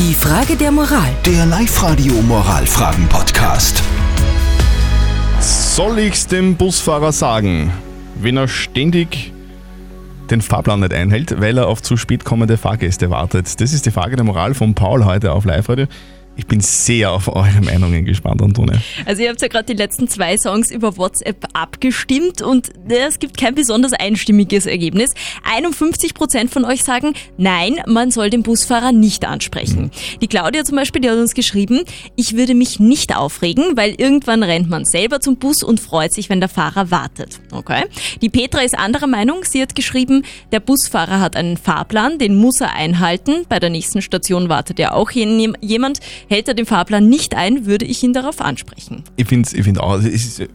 Die Frage der Moral. Der Live-Radio Moralfragen-Podcast. Soll ich's dem Busfahrer sagen, wenn er ständig den Fahrplan nicht einhält, weil er auf zu spät kommende Fahrgäste wartet? Das ist die Frage der Moral von Paul heute auf Live-Radio. Ich bin sehr auf eure Meinungen gespannt, Antonia. Also ihr habt ja gerade die letzten zwei Songs über WhatsApp abgestimmt und es gibt kein besonders einstimmiges Ergebnis. 51 Prozent von euch sagen, nein, man soll den Busfahrer nicht ansprechen. Die Claudia zum Beispiel, die hat uns geschrieben, ich würde mich nicht aufregen, weil irgendwann rennt man selber zum Bus und freut sich, wenn der Fahrer wartet. Okay. Die Petra ist anderer Meinung. Sie hat geschrieben, der Busfahrer hat einen Fahrplan, den muss er einhalten. Bei der nächsten Station wartet ja auch jemand. Hält er den Fahrplan nicht ein, würde ich ihn darauf ansprechen. Ich finde ich find auch, es ist,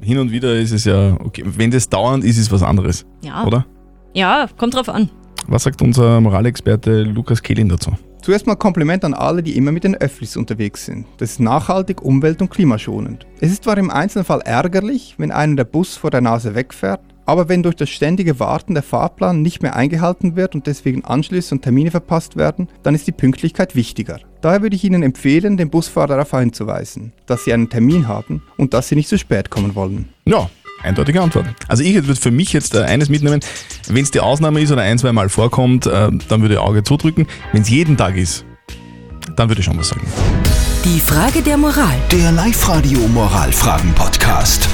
hin und wieder ist es ja, okay, wenn das dauernd ist, ist es was anderes. Ja. Oder? Ja, kommt drauf an. Was sagt unser Moralexperte Lukas Kehlin dazu? Zuerst mal Kompliment an alle, die immer mit den Öffis unterwegs sind. Das ist nachhaltig, umwelt- und klimaschonend. Es ist zwar im Einzelfall ärgerlich, wenn einem der Bus vor der Nase wegfährt, aber wenn durch das ständige Warten der Fahrplan nicht mehr eingehalten wird und deswegen Anschlüsse und Termine verpasst werden, dann ist die Pünktlichkeit wichtiger. Daher würde ich Ihnen empfehlen, den Busfahrer darauf hinzuweisen, dass Sie einen Termin haben und dass Sie nicht zu spät kommen wollen. Ja, eindeutige Antwort. Also ich würde für mich jetzt äh, eines mitnehmen, wenn es die Ausnahme ist oder ein, zwei Mal vorkommt, äh, dann würde ich Auge zudrücken. Wenn es jeden Tag ist, dann würde ich schon was sagen. Die Frage der Moral. Der Live-Radio Moralfragen-Podcast.